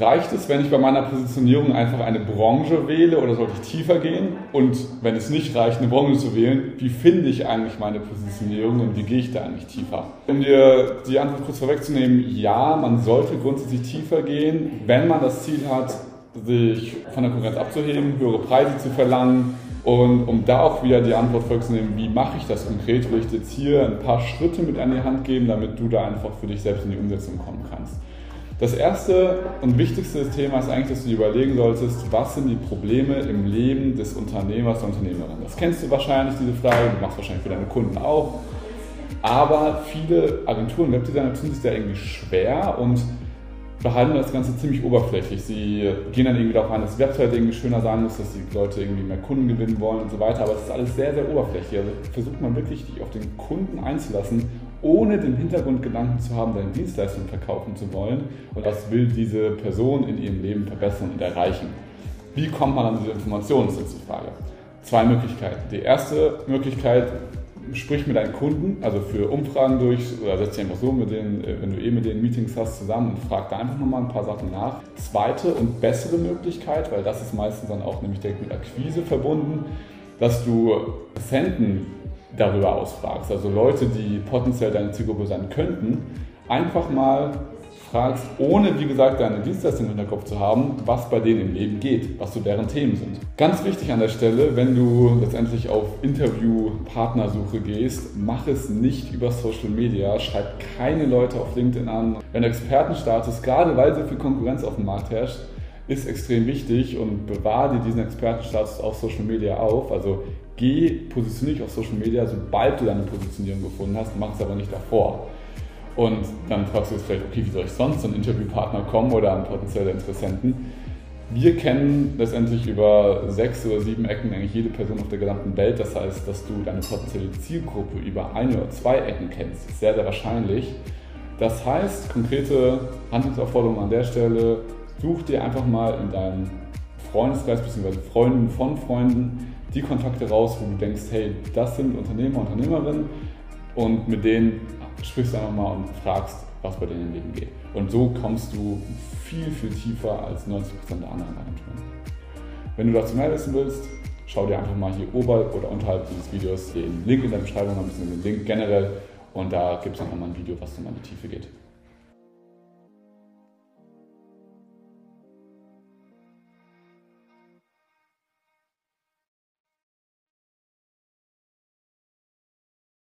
Reicht es, wenn ich bei meiner Positionierung einfach eine Branche wähle oder sollte ich tiefer gehen? Und wenn es nicht reicht, eine Branche zu wählen, wie finde ich eigentlich meine Positionierung und wie gehe ich da eigentlich tiefer? Um dir die Antwort kurz vorwegzunehmen, ja, man sollte grundsätzlich tiefer gehen, wenn man das Ziel hat, sich von der Konkurrenz abzuheben, höhere Preise zu verlangen. Und um da auch wieder die Antwort vorzunehmen, wie mache ich das konkret, will ich dir jetzt hier ein paar Schritte mit an die Hand geben, damit du da einfach für dich selbst in die Umsetzung kommen kannst. Das erste und wichtigste Thema ist eigentlich, dass du dir überlegen solltest, was sind die Probleme im Leben des Unternehmers der Unternehmerin. Das kennst du wahrscheinlich, diese Frage, du machst wahrscheinlich für deine Kunden auch. Aber viele Agenturen, Webdesigner tun sich da irgendwie schwer und behandeln das Ganze ziemlich oberflächlich. Sie gehen dann irgendwie darauf ein, dass die Website irgendwie schöner sein muss, dass die Leute irgendwie mehr Kunden gewinnen wollen und so weiter. Aber es ist alles sehr, sehr oberflächlich. Also versucht man wirklich, dich auf den Kunden einzulassen, ohne den Hintergrundgedanken zu haben, deine Dienstleistung verkaufen zu wollen. Und was will diese Person in ihrem Leben verbessern und erreichen? Wie kommt man an diese Informationen, ist jetzt die Frage. Zwei Möglichkeiten. Die erste Möglichkeit, sprich mit deinen Kunden, also für Umfragen durch, oder setz dich einfach so, mit denen, äh, wenn du eh mit denen Meetings hast, zusammen und frag da einfach nochmal ein paar Sachen nach. Zweite und bessere Möglichkeit, weil das ist meistens dann auch nämlich direkt mit Akquise verbunden, dass du Senden darüber ausfragst, also Leute, die potenziell deine Zielgruppe sein könnten, einfach mal fragst, ohne wie gesagt deine Dienstleistung in der Kopf zu haben, was bei denen im Leben geht, was so deren Themen sind. Ganz wichtig an der Stelle, wenn du letztendlich auf Interview-Partnersuche gehst, mach es nicht über Social Media, schreib keine Leute auf LinkedIn an. Wenn Expertenstatus, gerade weil so viel Konkurrenz auf dem Markt herrscht, ist extrem wichtig und bewahre dir diesen Expertenstatus auf Social Media auf. Also geh, positioniere dich auf Social Media, sobald du deine Positionierung gefunden hast, mach es aber nicht davor. Und dann fragst du dich vielleicht, okay, wie soll ich sonst einen Interviewpartner kommen oder einen potenziellen Interessenten? Wir kennen letztendlich über sechs oder sieben Ecken eigentlich jede Person auf der gesamten Welt. Das heißt, dass du deine potenzielle Zielgruppe über eine oder zwei Ecken kennst, ist sehr, sehr wahrscheinlich. Das heißt, konkrete Handlungsaufforderungen an der Stelle, such dir einfach mal in deinem Freundeskreis bzw. Freunden von Freunden die Kontakte raus, wo du denkst, hey, das sind Unternehmer, Unternehmerinnen und mit denen sprichst du einfach mal und fragst, was bei denen im Leben geht. Und so kommst du viel, viel tiefer als 90% der anderen Agenturen. Wenn du dazu mehr wissen willst, schau dir einfach mal hier oberhalb oder unterhalb dieses Videos den Link in der Beschreibung, ein bisschen den Link generell und da gibt es dann nochmal ein Video, was dann in die Tiefe geht.